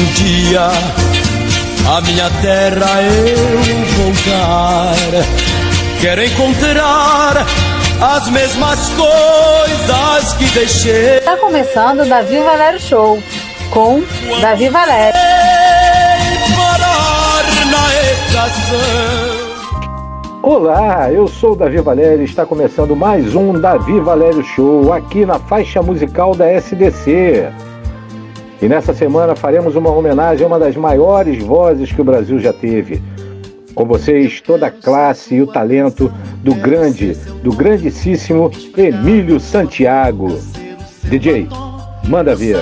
um dia a minha terra eu voltar. Quero encontrar as mesmas coisas que deixei. Está começando o Davi Valério Show com Davi Valério. Parar na estação. Olá, eu sou o Davi Valério e está começando mais um Davi Valério Show aqui na faixa musical da SDC. E nessa semana faremos uma homenagem a uma das maiores vozes que o Brasil já teve. Com vocês, toda a classe e o talento do grande, do grandíssimo Emílio Santiago. DJ, manda ver.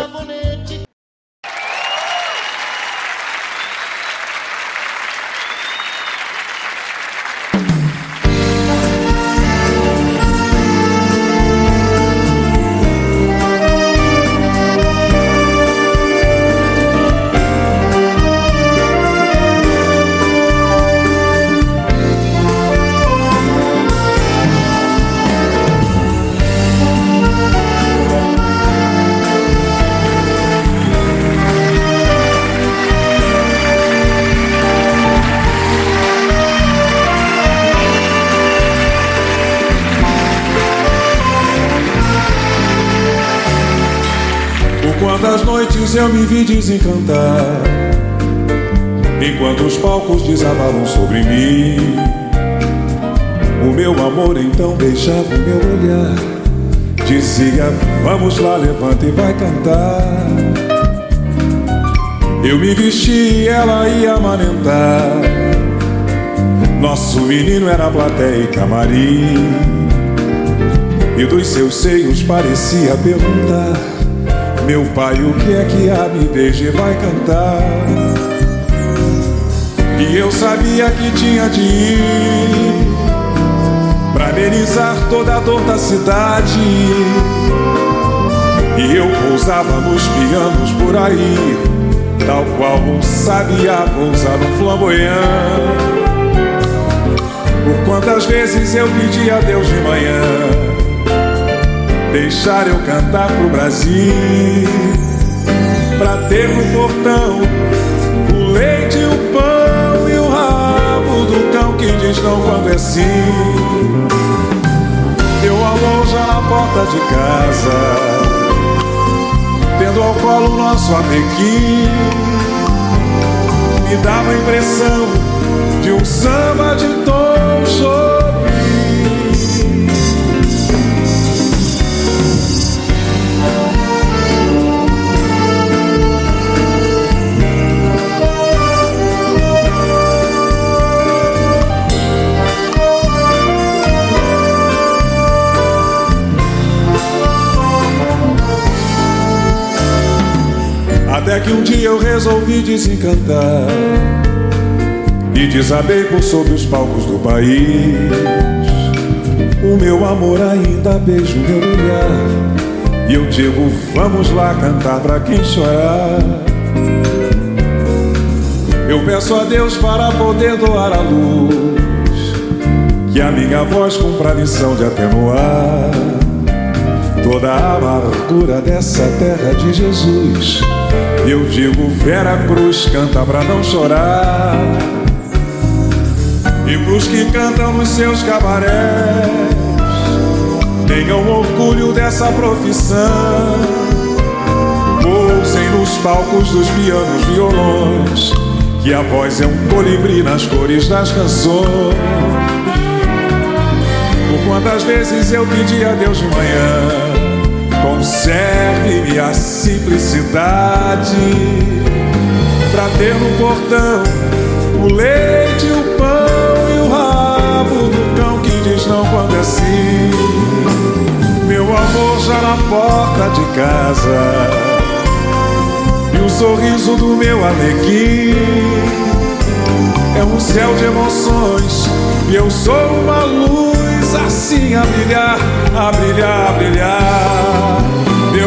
Me vi desencantar. Enquanto os palcos desabavam sobre mim O meu amor então deixava o meu olhar. Dizia, vamos lá, levanta e vai cantar. Eu me vesti e ela ia amamentar. Nosso menino era plateia e camarim. E dos seus seios parecia perguntar meu pai, o que é que a me beije vai cantar? E eu sabia que tinha de ir Pra amenizar toda a dor da cidade. E eu pousava nos pianos por aí Tal qual um sabiá pousa no flamboyant. Por quantas vezes eu pedi a Deus de manhã Deixar eu cantar pro Brasil. Pra ter no portão O leite, o pão e o rabo do cão Que diz não quando é sim. Eu alô já na porta de casa Tendo ao colo nosso amequim. Me dava a impressão de um samba de tom Até que um dia eu resolvi desencantar E desabei por sobre os palcos do país. O meu amor ainda beija o meu olhar E eu digo, vamos lá cantar pra quem chorar. Eu peço a Deus para poder doar a luz Que a minha voz cumpra a missão de atenuar Toda a amargura dessa terra de Jesus eu digo, Vera Cruz, canta pra não chorar. E pros que cantam nos seus cabarés, tenham orgulho dessa profissão. Pousem nos palcos dos pianos, violões, que a voz é um colibri nas cores das canções. Por quantas vezes eu pedi a Deus de manhã Conserve-me a simplicidade Pra ter no portão o leite, o pão e o rabo do cão que diz não quando é sim Meu amor já na porta de casa E o sorriso do meu alegria É um céu de emoções E eu sou uma luz assim a brilhar, a brilhar, a brilhar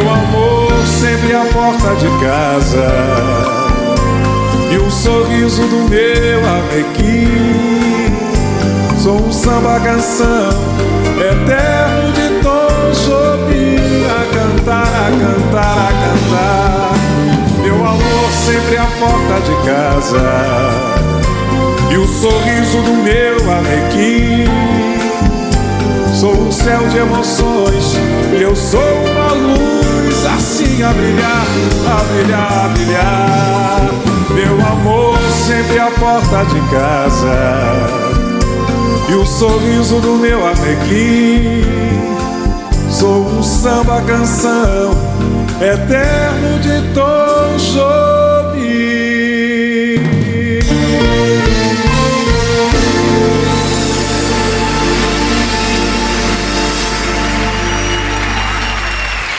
meu amor sempre à porta de casa. E o sorriso do meu arrequim Sou um samba canção Eterno de Tom Jobim A cantar, a cantar, a cantar. Meu amor sempre à porta de casa. E o sorriso do meu arrequim. Sou um céu de emoções e eu sou uma luz assim a brilhar, a brilhar, a brilhar. Meu amor sempre à porta de casa e o sorriso do meu arrequim. Sou um samba canção eterno de Tom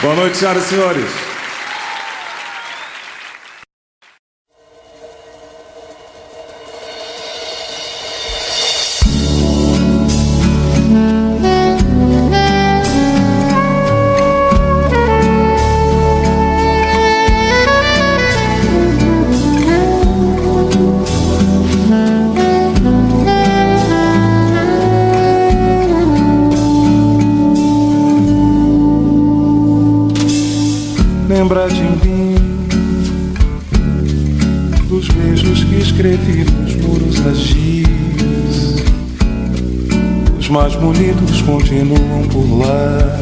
Boa noite, senhoras e senhores. Continuam por lá,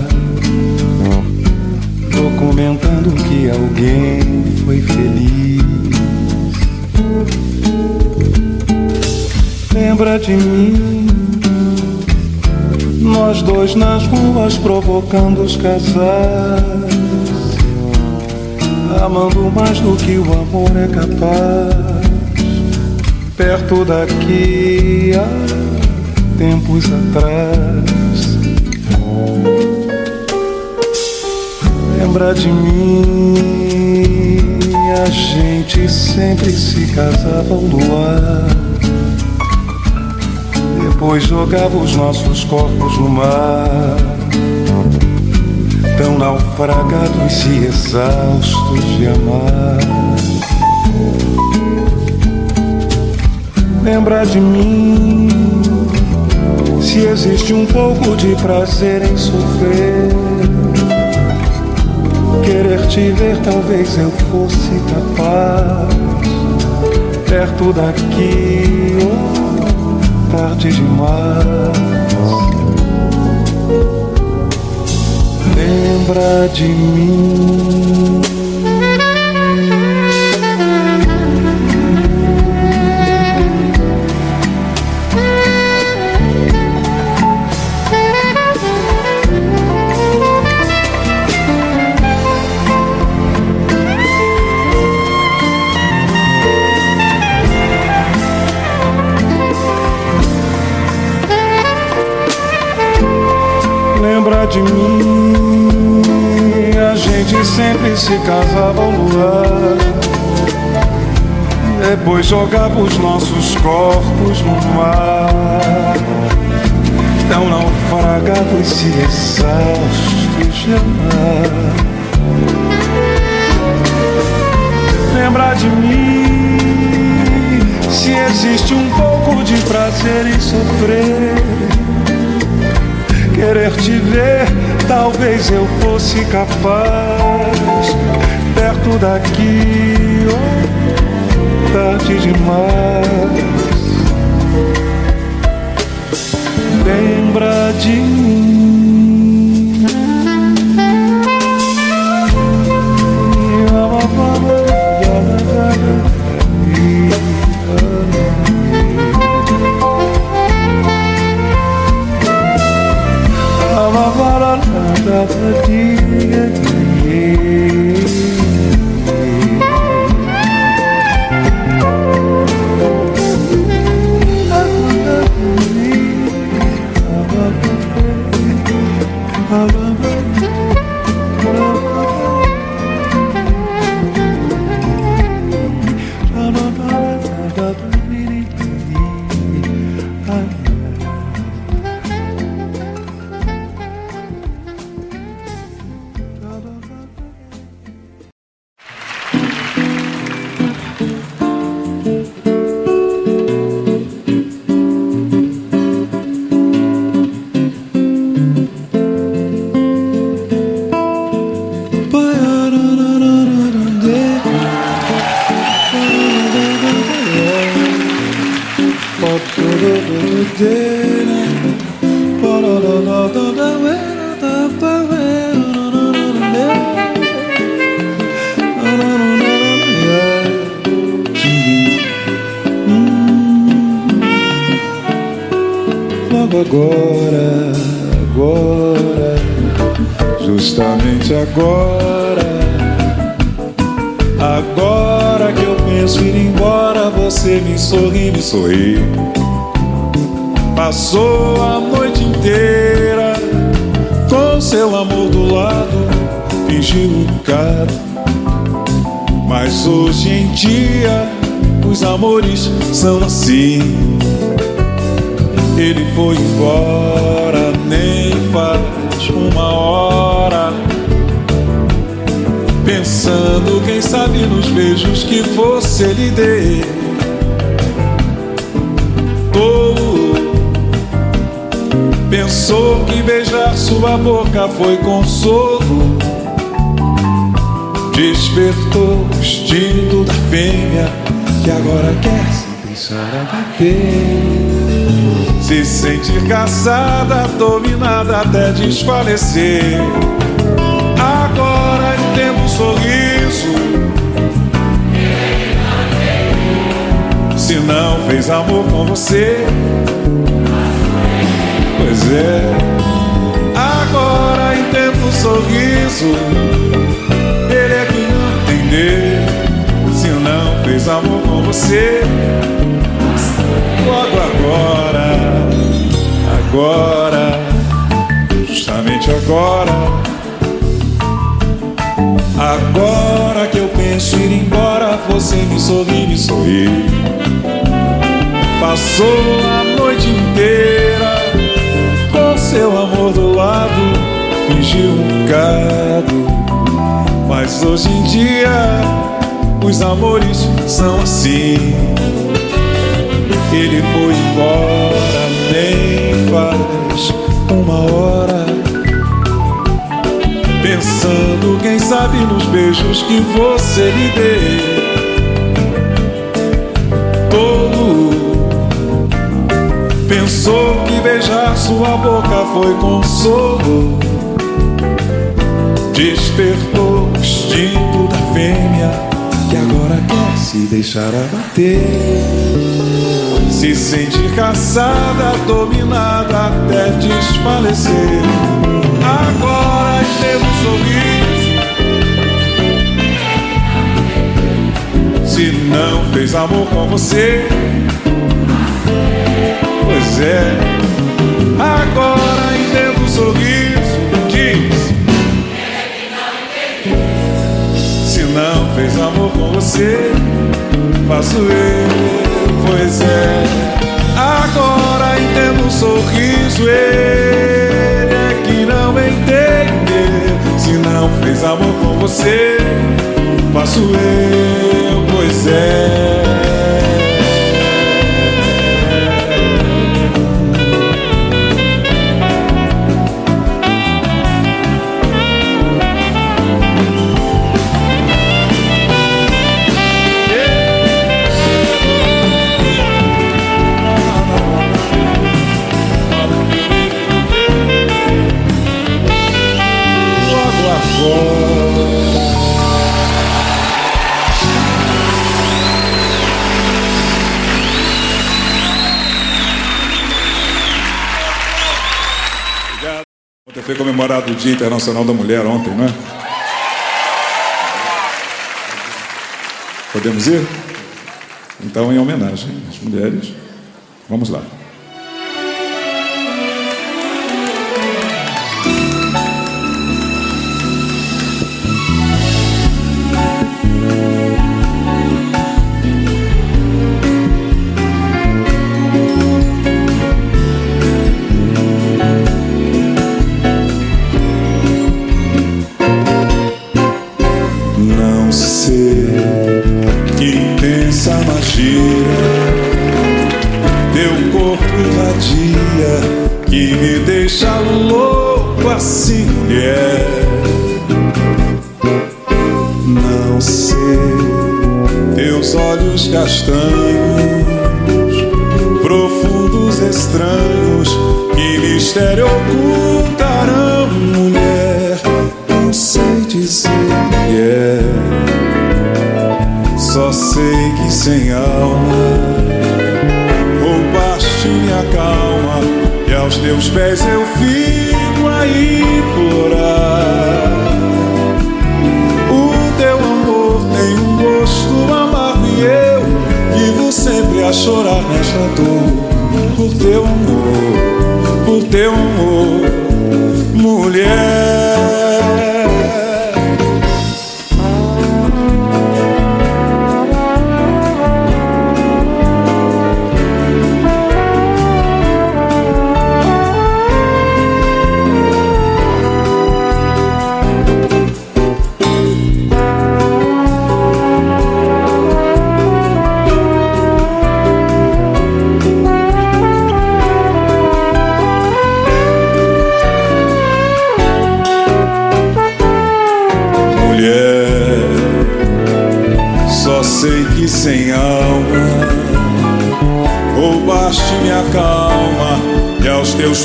documentando que alguém foi feliz. Lembra de mim, nós dois nas ruas provocando os casais, amando mais do que o amor é capaz. Perto daqui. Ah, tempos atrás. Lembra de mim? A gente sempre se casava ao luar. Depois jogava os nossos corpos no mar. Tão naufragados e exaustos de amar. Lembra de mim? Se existe um pouco de prazer em sofrer, querer te ver, talvez eu fosse capaz. Perto daqui, oh, tarde demais. Lembra de mim. De mim. A gente sempre se casava ao luar. Depois jogava os nossos corpos no mar. Tão naufragados e exaustos de amar. Lembrar de mim. Se existe um pouco de prazer em sofrer querer te ver, talvez eu fosse capaz. Perto daqui, oh, tarde demais. Lembra de mim. of Se sentir caçada, dominada até desfalecer. Agora entendo um sorriso. Se não fez amor com você Pois é, agora entendo o sorriso. Ele é que não entendeu. Se não fez amor com você, logo agora, agora, justamente agora. Agora que eu penso ir embora, você me sorri, me sorri. Passou a noite inteira seu amor do lado, fingiu um bocado. Mas hoje em dia os amores são assim. Ele foi embora, nem faz uma hora. Pensando, quem sabe, nos beijos que você lhe deu. Pensou que beijar sua boca foi consolo. Despertou o instinto da fêmea que agora quer se deixar abater. Se sentir caçada, dominada até desfalecer. Agora teve um sorriso. Se não fez amor com você Pois é, agora entendo o sorriso. Diz: Se não fez amor com você, faço eu. Pois é, agora entendo o sorriso. Ele é que não entende. Se não fez amor com você, faço eu. Pois é. Comemorado o Dia Internacional da Mulher ontem, não é? Podemos ir? Então, em homenagem às mulheres, vamos lá.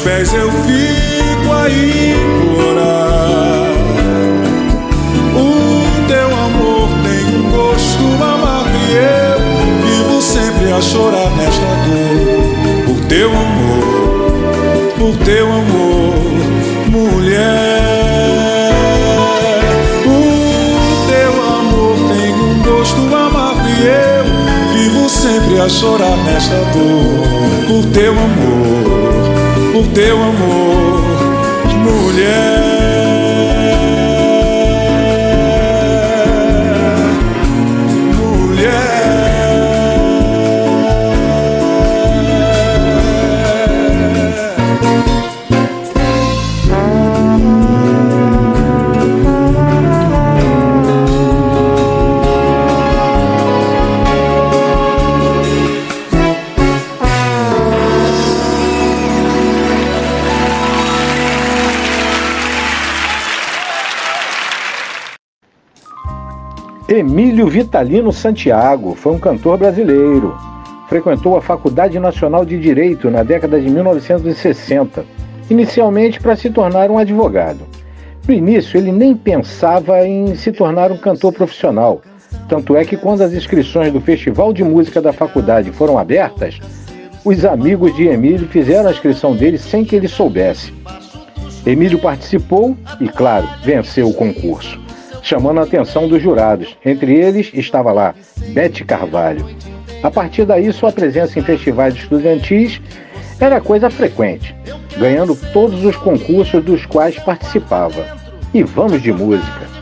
Pés eu fico a implorar. O teu amor tem um gosto amargo e eu vivo sempre a chorar nesta dor. Por teu amor, por teu amor, mulher. sempre a chorar nesta dor por teu amor, por teu amor, mulher. Emílio Vitalino Santiago foi um cantor brasileiro. Frequentou a Faculdade Nacional de Direito na década de 1960, inicialmente para se tornar um advogado. No início, ele nem pensava em se tornar um cantor profissional. Tanto é que, quando as inscrições do Festival de Música da faculdade foram abertas, os amigos de Emílio fizeram a inscrição dele sem que ele soubesse. Emílio participou e, claro, venceu o concurso chamando a atenção dos jurados. Entre eles estava lá Bete Carvalho. A partir daí, sua presença em festivais estudantis era coisa frequente, ganhando todos os concursos dos quais participava. E vamos de música.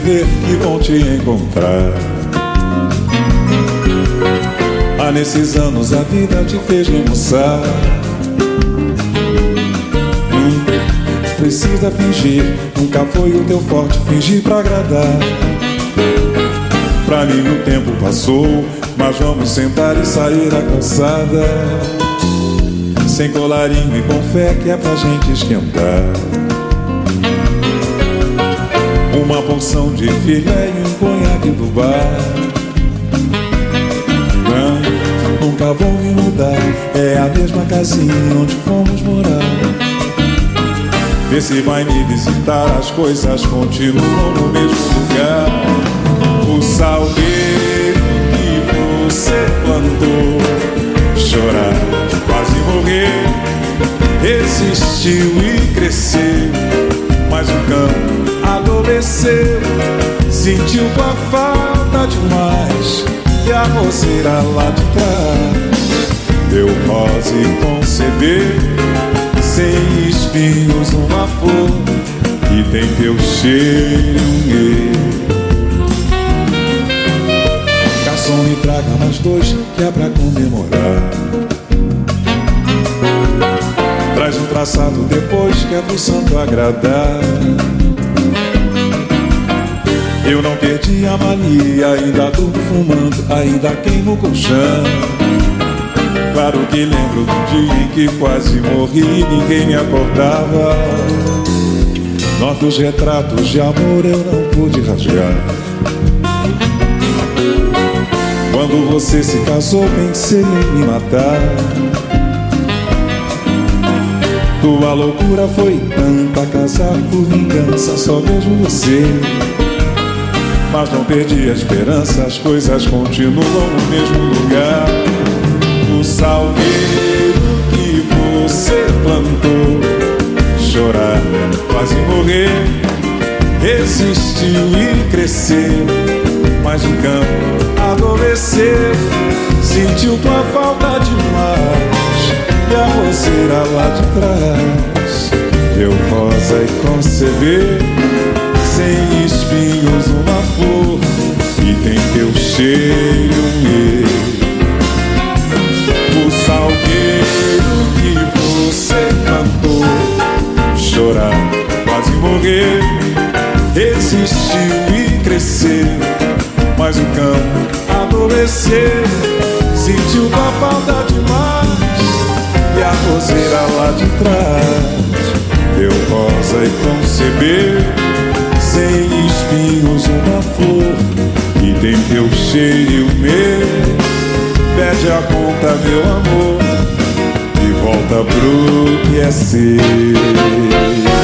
Te que bom te encontrar. Há nesses anos a vida te fez remoçar. Hum, precisa fingir, nunca foi o teu forte fingir pra agradar. Pra mim o tempo passou, mas vamos sentar e sair a calçada. Sem colarinho e com fé que é pra gente esquentar. Uma porção de filé e um conhaque do bar. Não, nunca vou me mudar. É a mesma casinha onde fomos morar. Vê se vai me visitar As coisas continuam no mesmo lugar. O salgueiro que você plantou Chorar, quase morrer Resistiu e cresceu Mas o campo adormeceu, sentiu a falta demais. E a roseira lá de trás. Deu rosa e conceber sem espinhos uma flor. Que tem teu cheiro Garçom me traga mais dois que é pra comemorar Traz um traçado depois que é pro santo agradar Eu não perdi a mania, ainda durmo fumando, ainda queimo colchão. Claro que lembro do dia em que quase morri ninguém me acordava. Nossos retratos de amor eu não pude rasgar. Quando você se casou, pensei em me matar. Tua loucura foi tanta casar por vingança, só vejo você. Mas não perdi a esperança, as coisas continuam no mesmo lugar. O salgueiro que você plantou, chorar, quase morrer, resistiu e cresceu. Mas o campo adormeceu, sentiu tua falta demais. E roseira lá de trás, deu rosa e concebeu sem espinhos uma flor e tem teu cheiro meu. O salgueiro que você cantou, chorar, quase morrer, resistiu e cresceu, mas o campo adormeceu, sentiu tua falta demais e a roseira lá de trás deu rosa e concebeu sem espinhos uma flor e tem teu cheiro meu. Pede a conta, meu amor, e volta pro que é seu.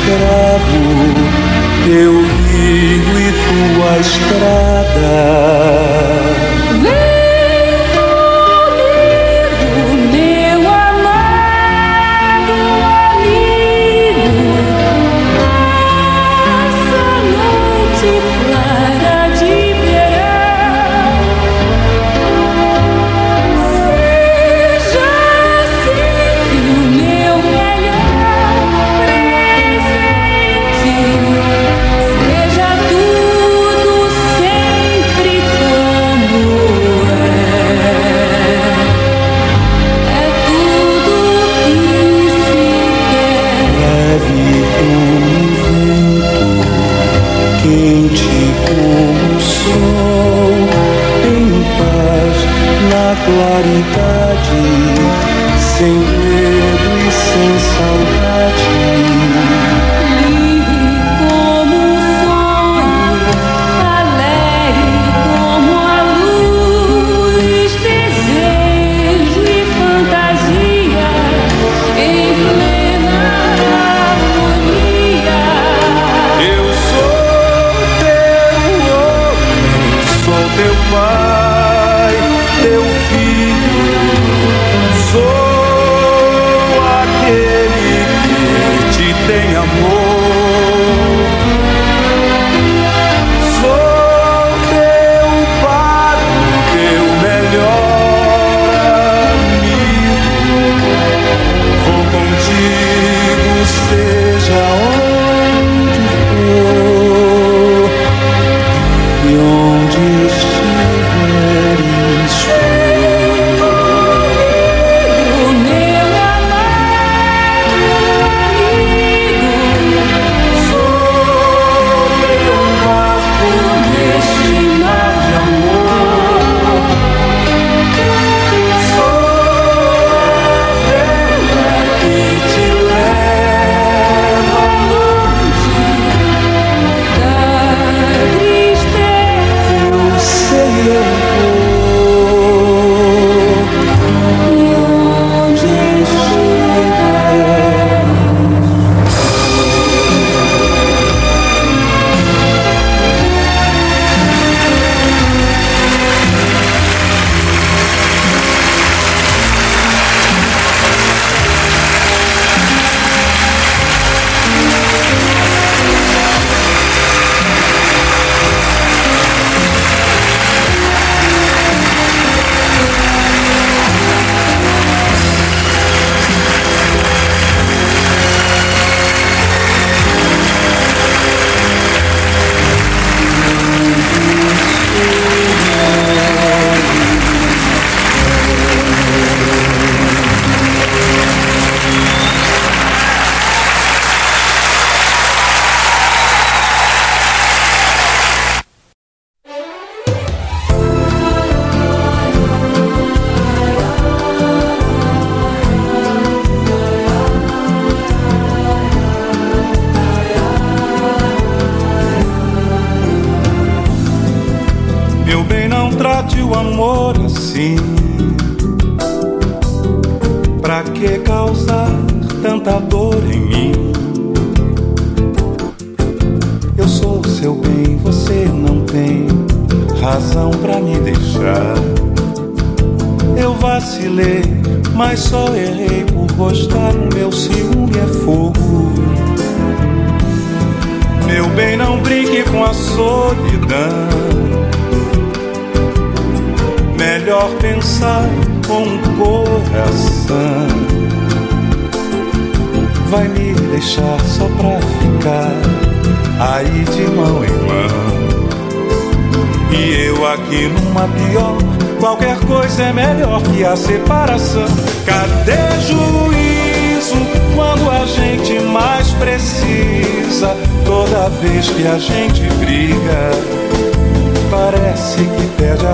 Teu escravo, teu tua estrada.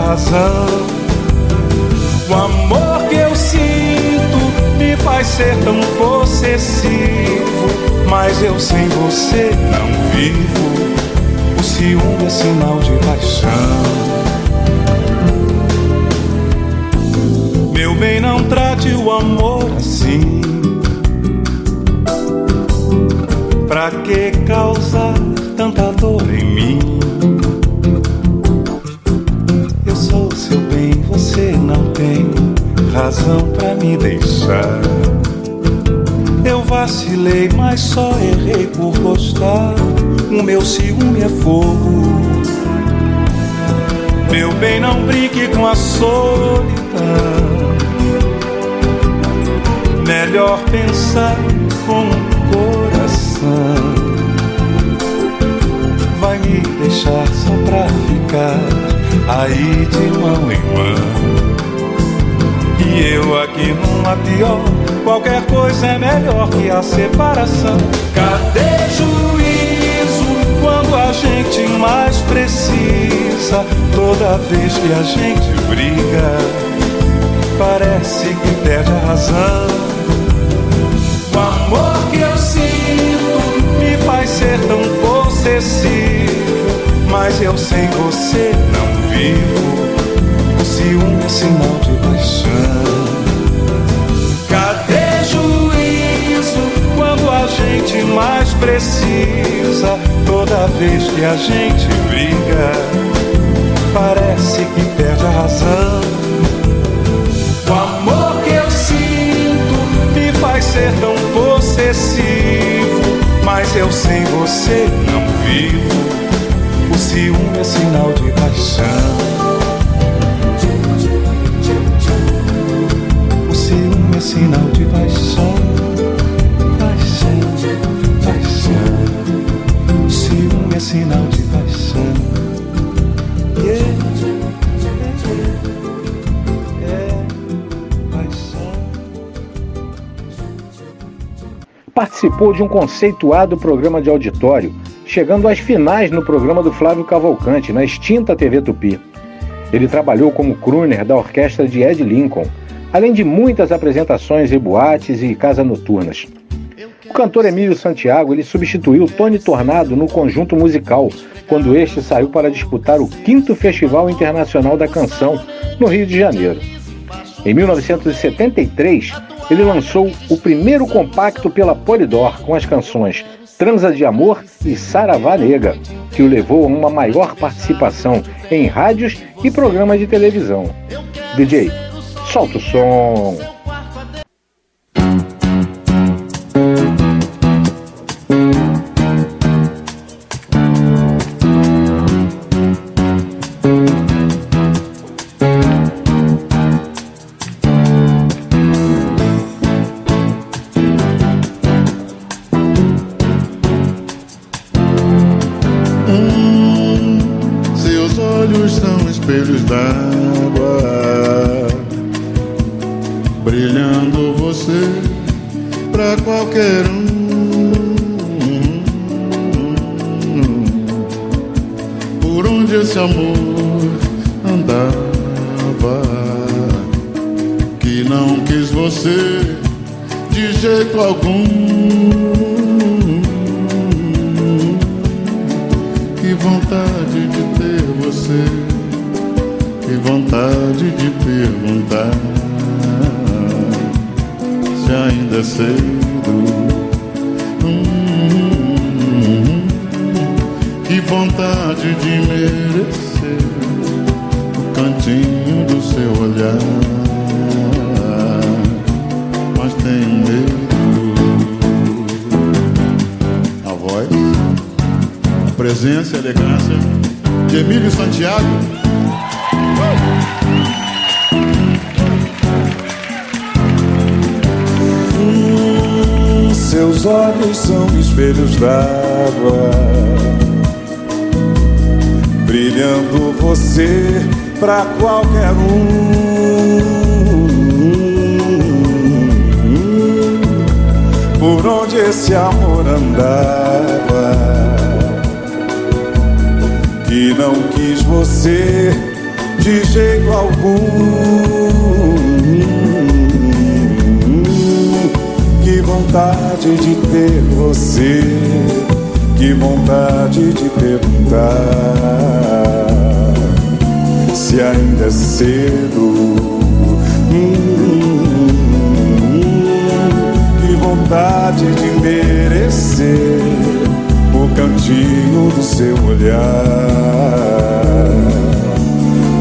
Razão. O amor que eu sinto me faz ser tão possessivo, mas eu sem você não vivo. O ciúme é sinal de paixão. Meu bem, não trate o amor assim. Pra que causar tanta dor em mim? Tem razão pra me deixar. Eu vacilei, mas só errei por gostar. O meu ciúme é fogo. Meu bem, não brinque com a solidão. Melhor pensar com o coração. Vai me deixar só pra ficar aí de mão em mão. E eu aqui numa pior. Qualquer coisa é melhor que a separação. Cadê juízo quando a gente mais precisa? Toda vez que a gente briga, parece que perde a razão. O amor que eu sinto me faz ser tão possessivo, mas eu sem você não vivo. Ciúme é sinal de paixão. Cadê juízo quando a gente mais precisa? Toda vez que a gente briga, parece que perde a razão. O amor que eu sinto me faz ser tão possessivo, mas eu sem você não vivo. O ciúme é sinal de paixão. Sinal de paixão. Paixão, paixão. É sinal de paixão. Yeah. É paixão. Participou de um conceituado programa de auditório, chegando às finais no programa do Flávio Cavalcante, na extinta TV Tupi. Ele trabalhou como crooner da orquestra de Ed Lincoln, além de muitas apresentações em boates e casas noturnas. O cantor Emílio Santiago ele substituiu Tony Tornado no conjunto musical, quando este saiu para disputar o 5 Festival Internacional da Canção, no Rio de Janeiro. Em 1973, ele lançou o primeiro compacto pela Polydor com as canções Transa de Amor e Saravá Nega, que o levou a uma maior participação em rádios e programas de televisão. DJ, solta o som! Seus olhos são espelhos d'água, brilhando você pra qualquer um. Por onde esse amor andava, que não quis você de jeito algum. Vontade de ter você, que vontade de perguntar se ainda é cedo. Que vontade de merecer o cantinho do seu olhar,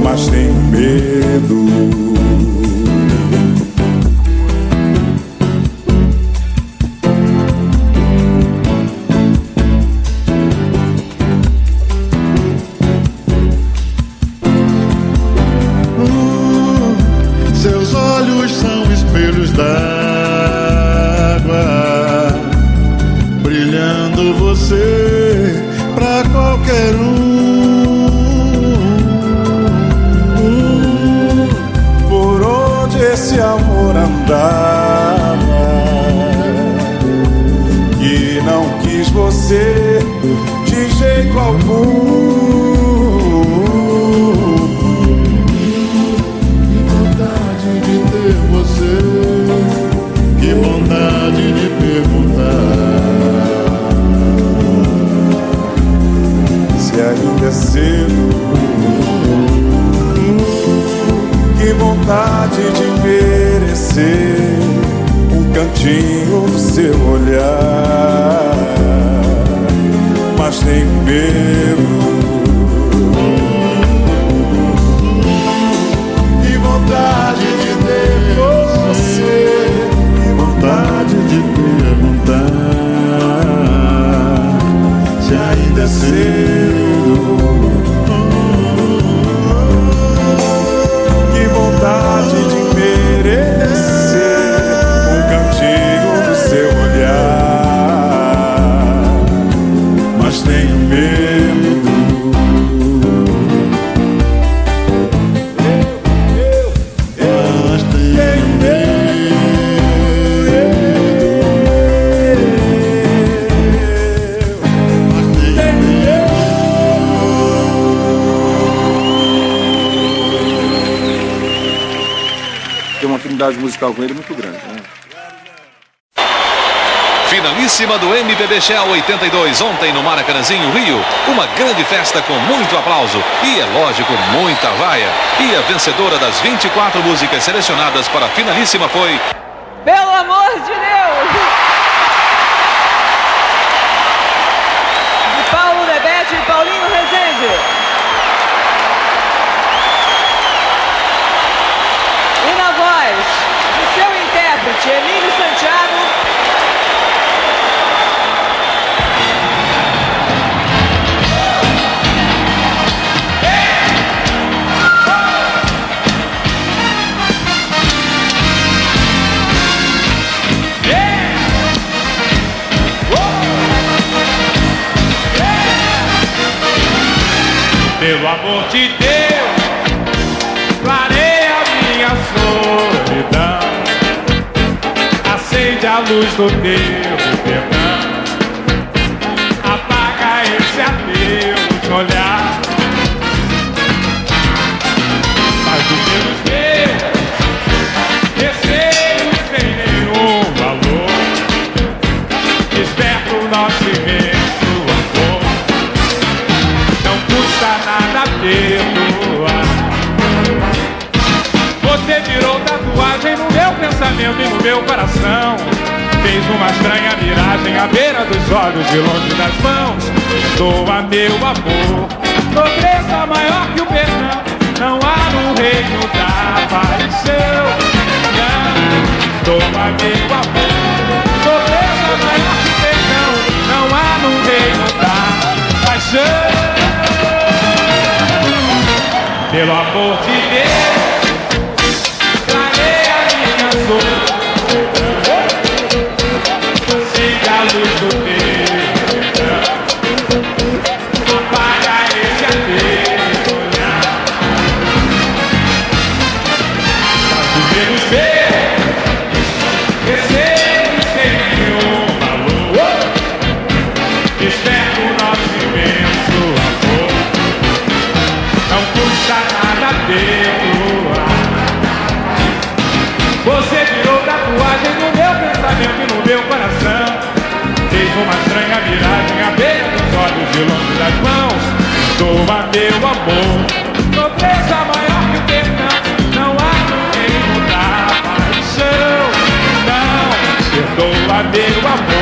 mas tenho medo. Se ainda é cedo. Que vontade de musical com ele muito grande. Né? Finalíssima do MPB Shell 82, ontem no Maracanãzinho, Rio. Uma grande festa com muito aplauso e, é lógico, muita vaia. E a vencedora das 24 músicas selecionadas para a finalíssima foi Pelo amor de Deus! De Paulo Debete e Paulinho Rezende. De Deus, clareia minha solidão. Acende a luz do teu pensamento e no meu coração. Fez uma estranha miragem à beira dos olhos e longe das mãos. Doa meu amor, nobreza maior que o perdão. Não há no reino da paixão. Não, doa meu amor, uma estranha miragem à beira dos olhos e longe das mãos. Doa meu amor, nobreza maior que o perdão Não há no reino da paixão. Não, perdoa meu amor,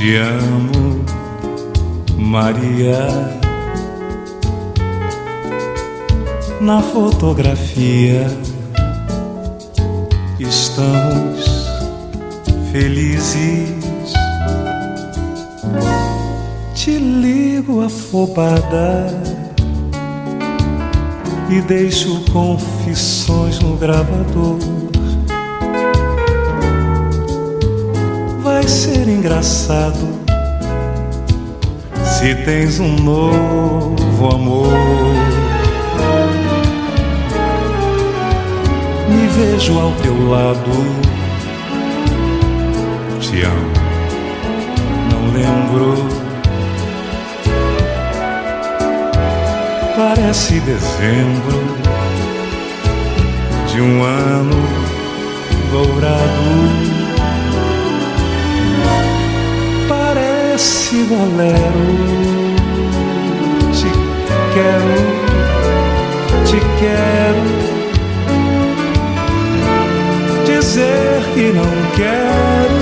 Te amo, Maria. Na fotografia estamos felizes. Te ligo afobada e deixo confissões no gravador. Ser engraçado se tens um novo amor. Me vejo ao teu lado, te amo, não lembro. Parece dezembro de um ano dourado. Parece bolero. Te quero, te quero. Dizer que não quero.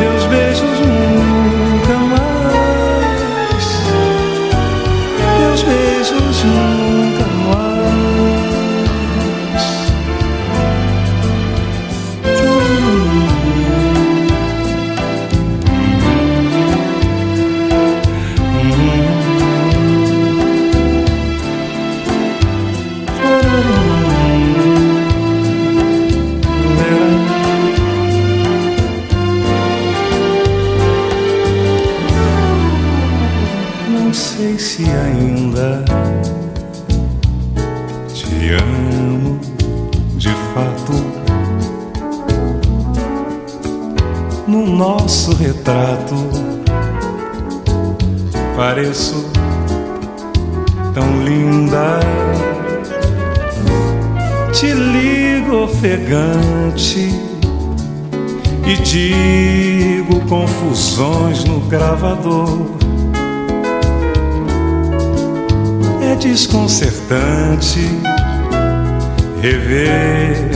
Teus beijos No nosso retrato pareço tão linda. Te ligo ofegante e digo confusões no gravador. É desconcertante rever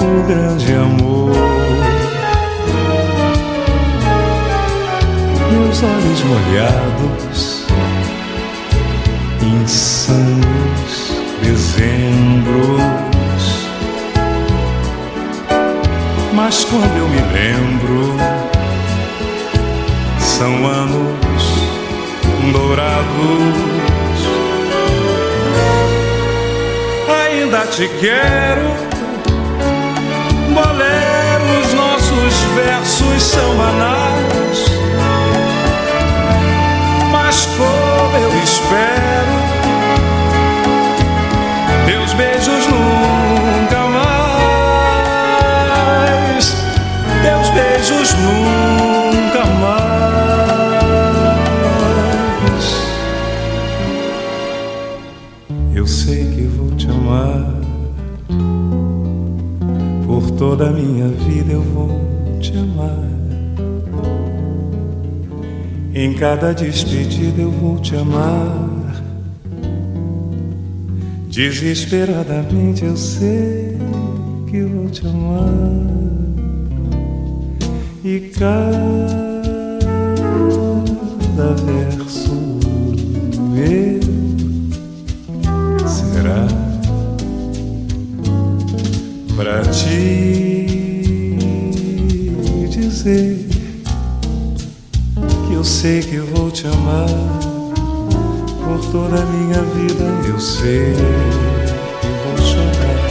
um grande amor. Olhos molhados, insanos dezembros. Mas quando eu me lembro, são anos dourados. Ainda te quero, boleros, nossos versos são banais. Como eu espero, teus beijos nunca teus beijos nunca mais. Eu sei que vou te amar por toda a minha vida. Eu vou te amar. Cada despedida eu vou te amar. Desesperadamente eu sei que vou te amar e cada verso sei que vou chorar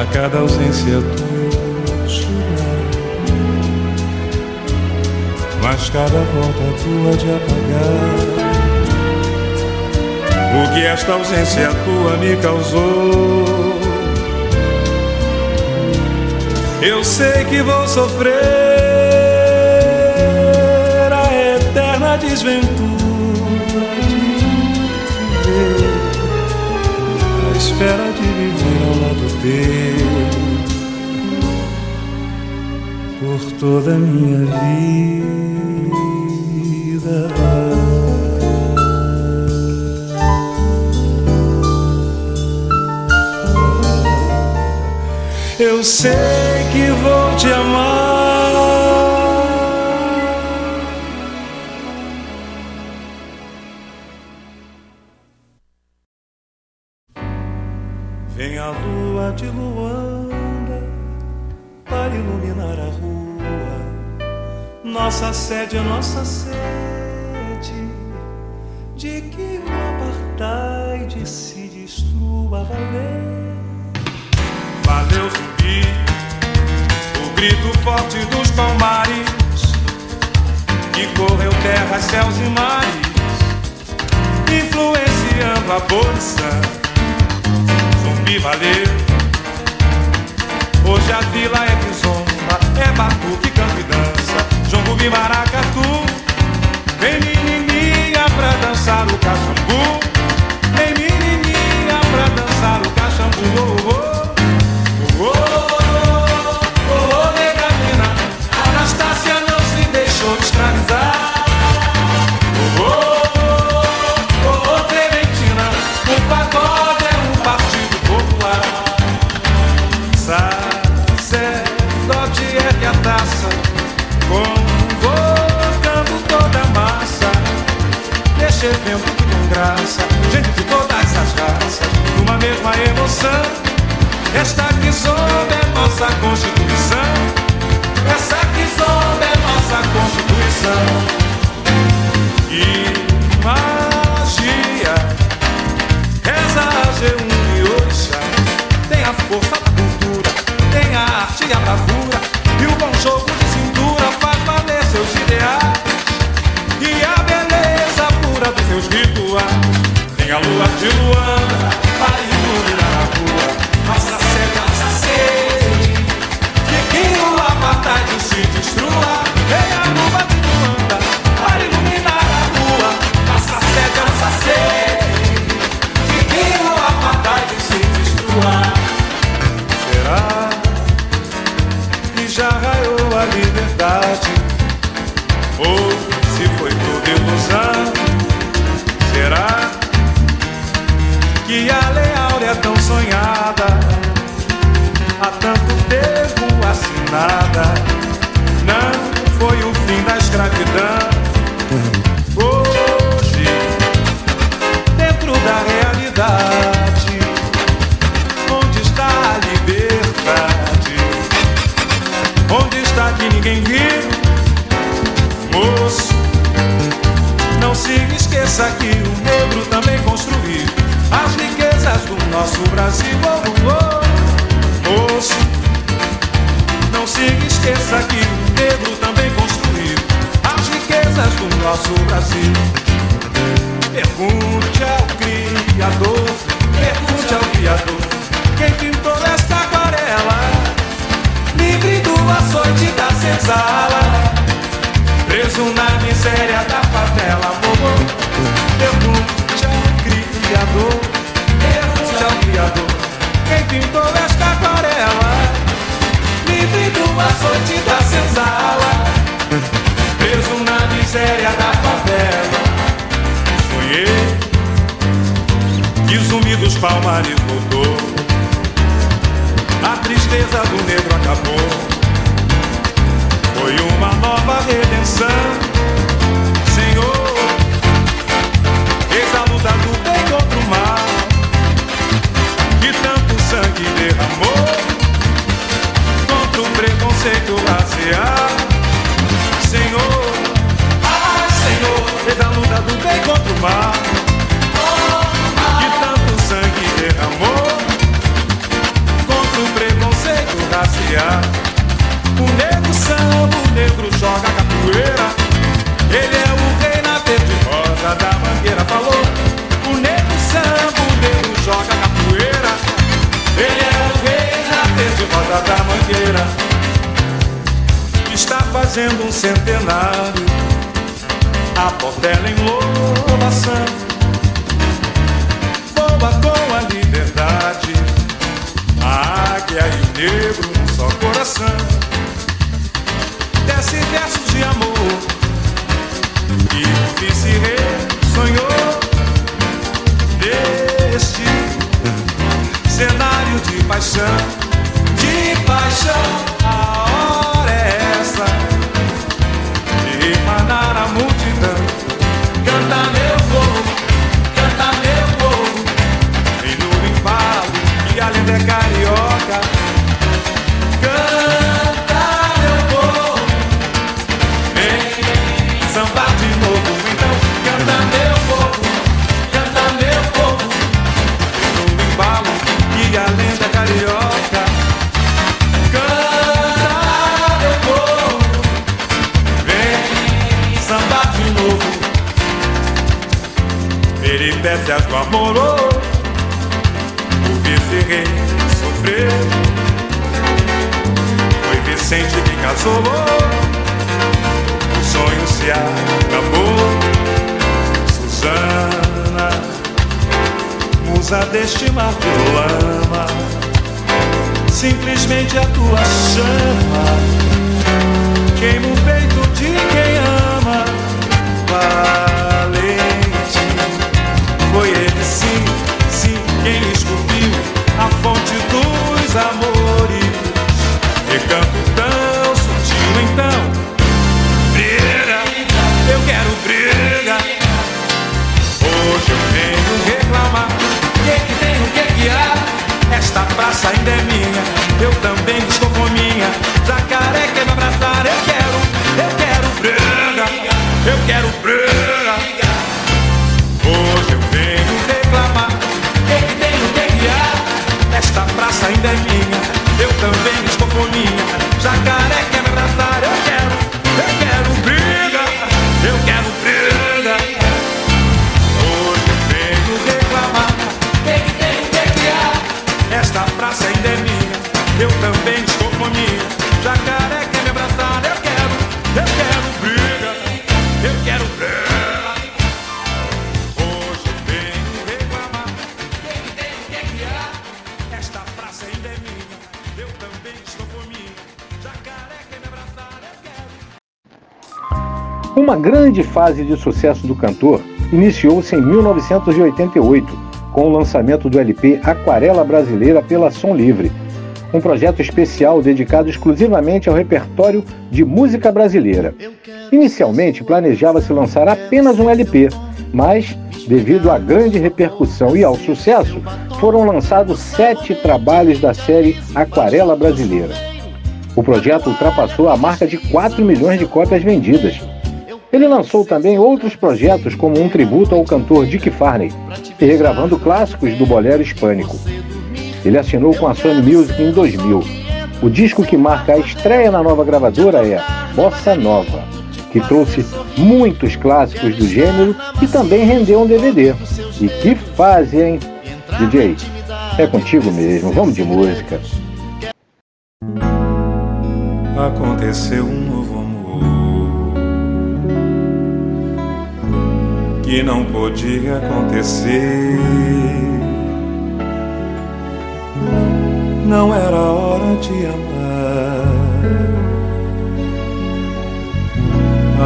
a cada ausência tua mas cada volta tua de apagar. O que esta ausência tua me causou. Eu sei que vou sofrer a eterna desventura espera de viver ao lado teu por toda a minha vida. Eu sei que vou te amar. Nossa sede, nossa sede, de que o apartheid se destrua, valer. Valeu, zumbi, o grito forte dos palmares que correu terra, céus e mares, influenciando a bolsa. Zumbi valeu. Hoje a vila é bizomba, é batuque, dança, jongo e maracatu. Vem menininha pra dançar o cachambu, vem menininha pra dançar o cachambu. Oh, oh. oh. evento emoção. Esta que sobe é nossa Constituição. Essa que sobe é nossa Constituição. Uma grande fase de sucesso do cantor iniciou-se em 1988, com o lançamento do LP Aquarela Brasileira pela Som Livre, um projeto especial dedicado exclusivamente ao repertório de música brasileira. Inicialmente planejava-se lançar apenas um LP, mas, devido à grande repercussão e ao sucesso, foram lançados sete trabalhos da série Aquarela Brasileira. O projeto ultrapassou a marca de 4 milhões de cópias vendidas ele lançou também outros projetos, como um tributo ao cantor Dick Farney, e regravando clássicos do bolero hispânico. Ele assinou com a Sony Music em 2000. O disco que marca a estreia na nova gravadora é Bossa Nova, que trouxe muitos clássicos do gênero e também rendeu um DVD. E que fase, hein? DJ, é contigo mesmo, vamos de música. Aconteceu um que não podia acontecer. Não era hora de amar.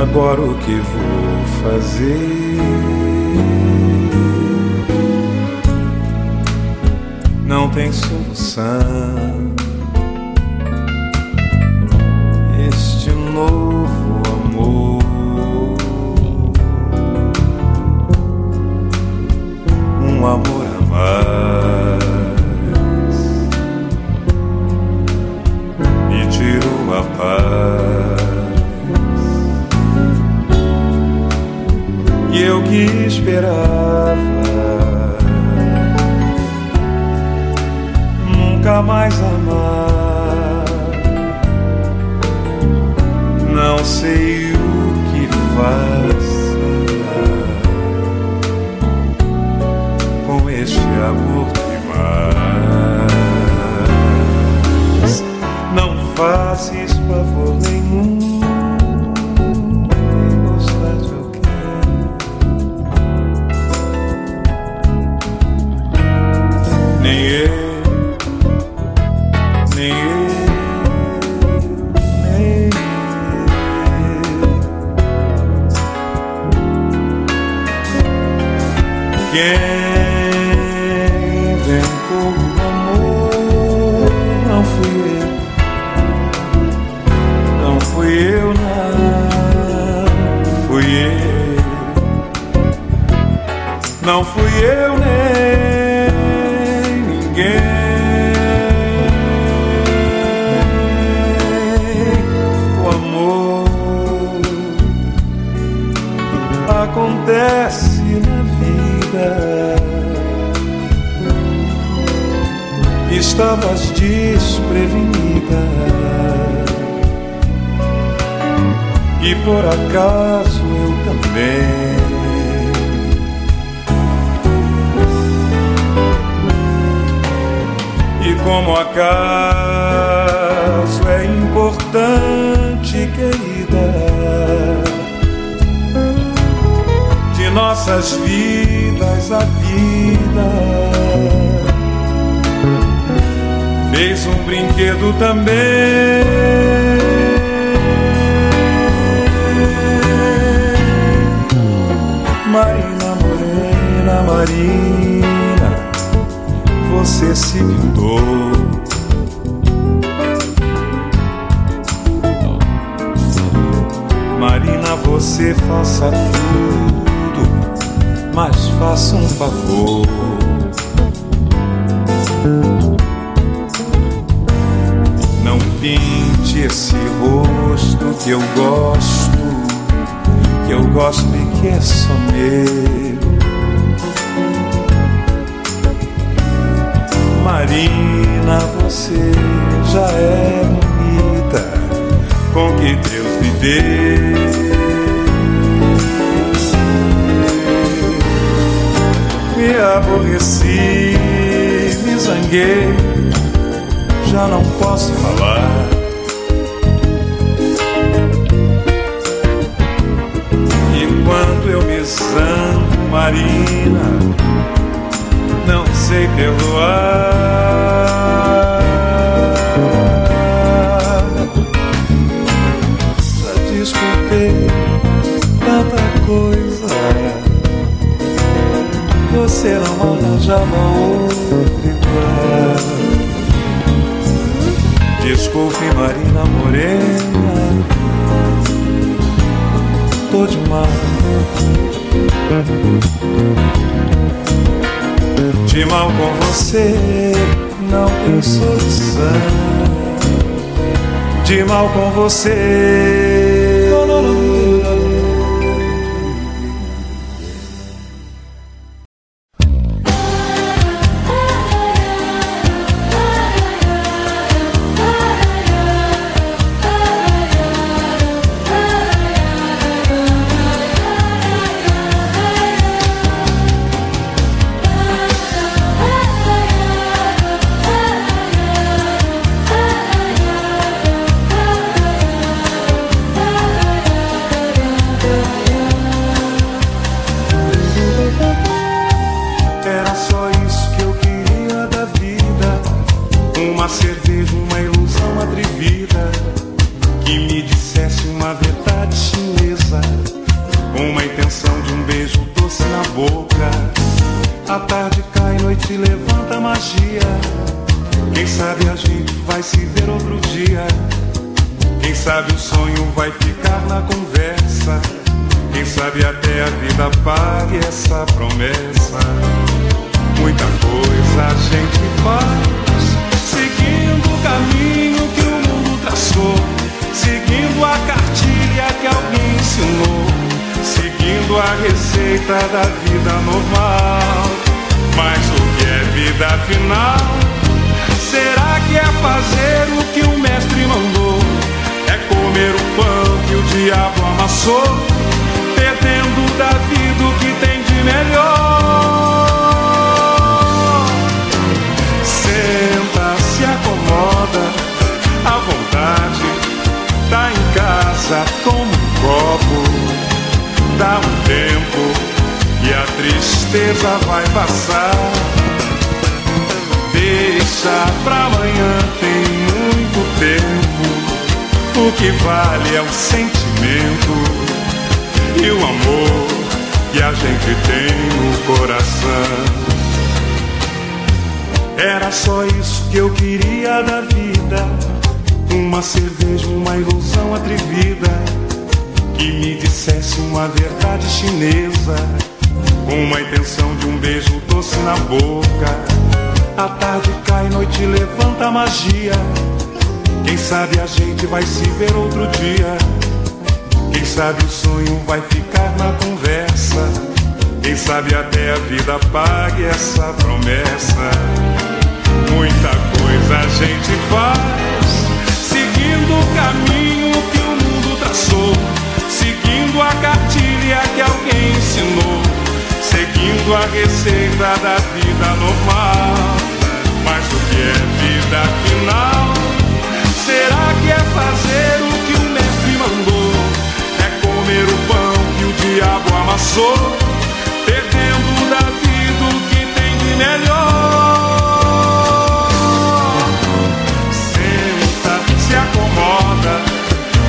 Agora o que vou fazer? Não tem solução. Este novo um amor a mais, me tirou a paz. E eu que esperava nunca mais amar. Não sei eu nem ninguém. O amor acontece na vida. Estavas desprevenida e por acaso como acaso é importante, querida, de nossas vidas a vida fez um brinquedo também. Marina Morena, Marina você se pintou. Marina, você faça tudo, mas faça um favor. Não pinte esse rosto que eu gosto, que eu gosto e que é só meu. Marina, você já é bonita com que Deus lhe deu. Me aborreci, me zanguei, já não posso falar. E quando eu me zango, Marina, não sei perdoar. Já desculpei tanta coisa, você não arranjava outro igual. Desculpe, Marina Morena, tô de mal. De mal com você não tem solução. De mal com você. sabe até a vida pague essa promessa. Muita coisa a gente faz, seguindo o caminho que o mundo traçou, seguindo a cartilha que alguém ensinou, seguindo a receita da vida normal. Mas o que é vida final? Será que é fazer o que o mestre mandou? É comer o pão que o diabo amassou? perdendo da vida o que tem de melhor. Senta, se acomoda,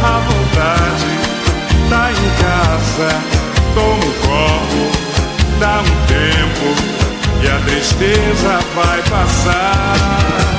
à vontade, tá em casa, toma um copo, dá um tempo e a tristeza vai passar.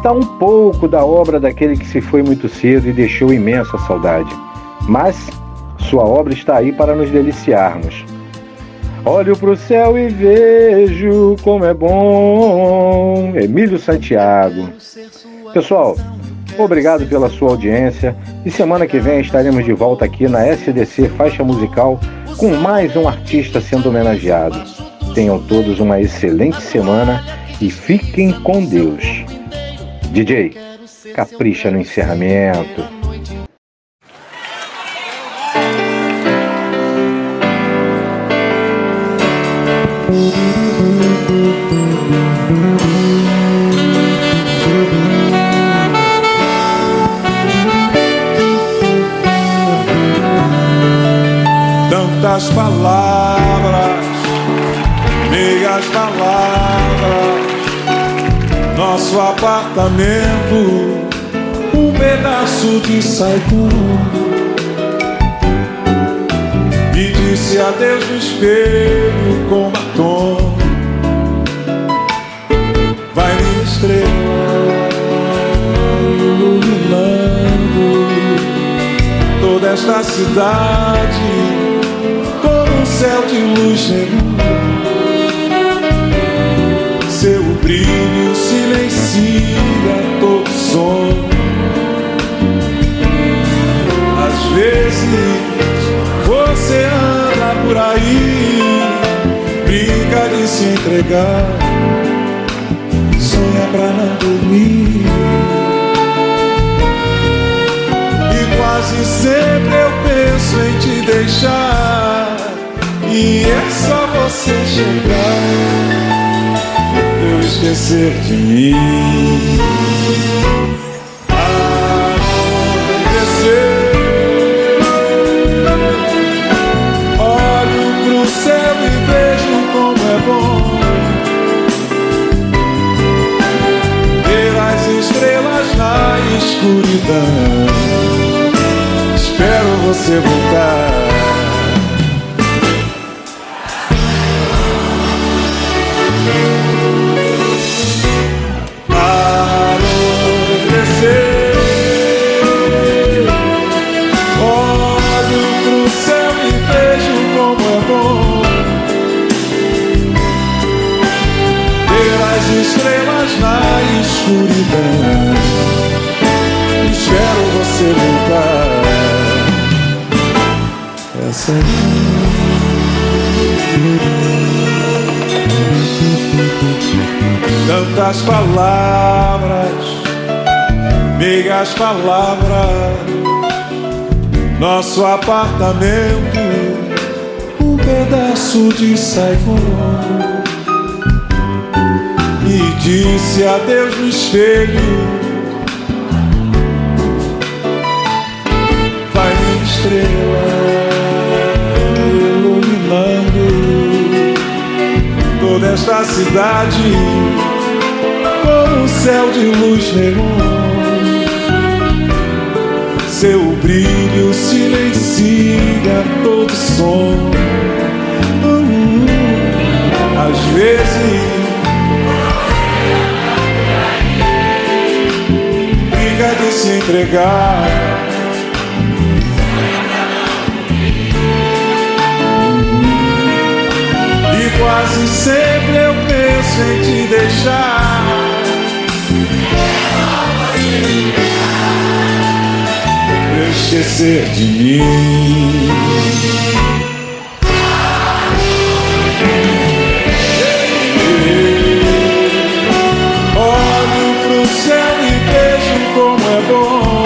Está um pouco da obra daquele que se foi muito cedo e deixou imensa saudade. Mas sua obra está aí para nos deliciarmos. Olho para o céu e vejo como é bom. Emílio Santiago. Pessoal, obrigado pela sua audiência e semana que vem estaremos de volta aqui na SDC Faixa Musical com mais um artista sendo homenageado. Tenham todos uma excelente semana e fiquem com Deus. DJ, capricha no encerramento. Apartamento, um pedaço de saigundo. Me disse adeus no espelho com batom. Vai me estrela iluminando toda esta cidade com um céu de luz negro entregar, sonha pra não dormir. E quase sempre eu penso em te deixar, e é só você chegar eu esquecer de mim. Escuridão. Espero você voltar. Tantas palavras, meias palavras, nosso apartamento, um pedaço de Saigon. Me disse adeus no espelho, vai minha estrela iluminando toda esta cidade céu de luz neon seu brilho silencia todo som. Hum, às vezes fica de se entregar. E quase sempre eu penso em te deixar esquecer de mim. Olho pro céu e vejo como é bom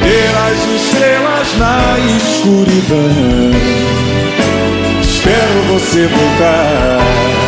ter as estrelas na escuridão. Espero você voltar.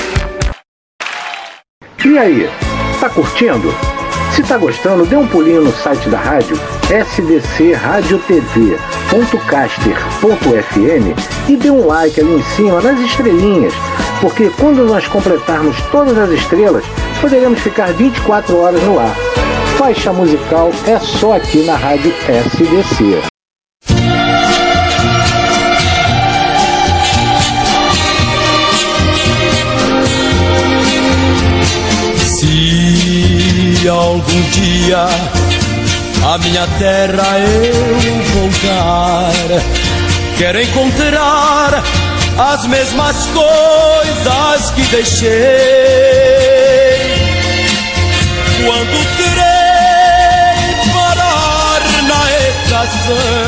E aí, tá curtindo? Se tá gostando, dê um pulinho no site da rádio sdcradiotv.caster.fm e dê um like ali em cima nas estrelinhas, porque quando nós completarmos todas as estrelas, poderemos ficar 24 horas no ar. Faixa musical é só aqui na rádio SDC. se algum dia a minha terra eu voltar, quero encontrar as mesmas coisas que deixei. Quando terei parar na estação